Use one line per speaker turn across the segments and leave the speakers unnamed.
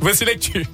Voici l'actu.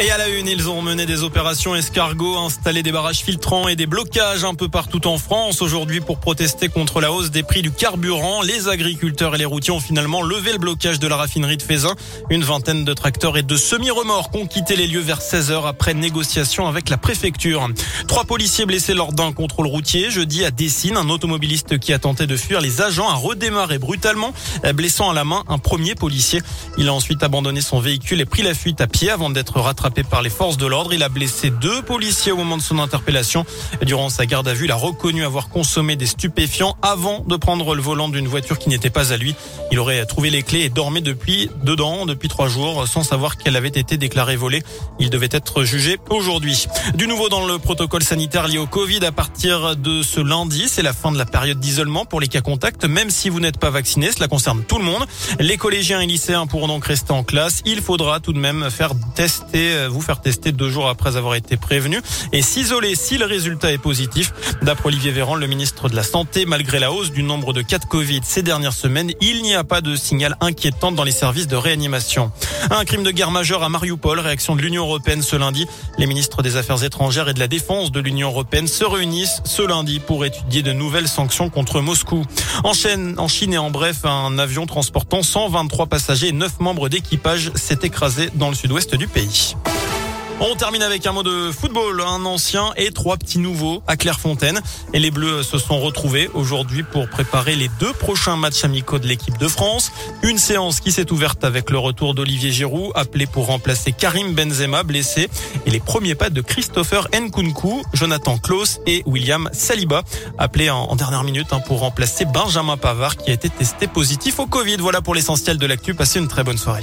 Et à la une, ils ont mené des opérations escargots, installé des barrages filtrants et des blocages un peu partout en France aujourd'hui pour protester contre la hausse des prix du carburant. Les agriculteurs et les routiers ont finalement levé le blocage de la raffinerie de Fézin. Une vingtaine de tracteurs et de semi-remorques ont quitté les lieux vers 16 heures après négociation avec la préfecture. Trois policiers blessés lors d'un contrôle routier. Jeudi à Dessine, un automobiliste qui a tenté de fuir les agents a redémarré brutalement, blessant à la main un premier policier. Il a ensuite abandonné son véhicule et pris la fuite à pied avant d'être rattrapé Attrapé par les forces de l'ordre. Il a blessé deux policiers au moment de son interpellation. Durant sa garde à vue, il a reconnu avoir consommé des stupéfiants avant de prendre le volant d'une voiture qui n'était pas à lui. Il aurait trouvé les clés et dormait depuis dedans depuis trois jours sans savoir qu'elle avait été déclarée volée. Il devait être jugé aujourd'hui. Du nouveau dans le protocole sanitaire lié au Covid à partir de ce lundi, c'est la fin de la période d'isolement pour les cas contacts, même si vous n'êtes pas vacciné. Cela concerne tout le monde. Les collégiens et lycéens pourront donc rester en classe. Il faudra tout de même faire tester euh, vous faire tester deux jours après avoir été prévenu et s'isoler si le résultat est positif. D'après Olivier Véran, le ministre de la Santé, malgré la hausse du nombre de cas de Covid ces dernières semaines, il n'y a pas de signal inquiétant dans les services de réanimation. Un crime de guerre majeur à Mariupol, réaction de l'Union européenne ce lundi. Les ministres des Affaires étrangères et de la Défense de l'Union européenne se réunissent ce lundi pour étudier de nouvelles sanctions contre Moscou. En, Chine, en Chine et en bref, un avion transportant 123 passagers et 9 membres d'équipage s'est écrasé dans le sud-ouest du pays. On termine avec un mot de football, un ancien et trois petits nouveaux à Clairefontaine. Et les Bleus se sont retrouvés aujourd'hui pour préparer les deux prochains matchs amicaux de l'équipe de France. Une séance qui s'est ouverte avec le retour d'Olivier Giroud, appelé pour remplacer Karim Benzema, blessé, et les premiers pas de Christopher Nkunku, Jonathan Klaus et William Saliba, appelés en, dernière minute hein, pour remplacer Benjamin Pavard qui a été testé positif au Covid. Voilà pour l'essentiel de l'actu. Passez une très bonne soirée.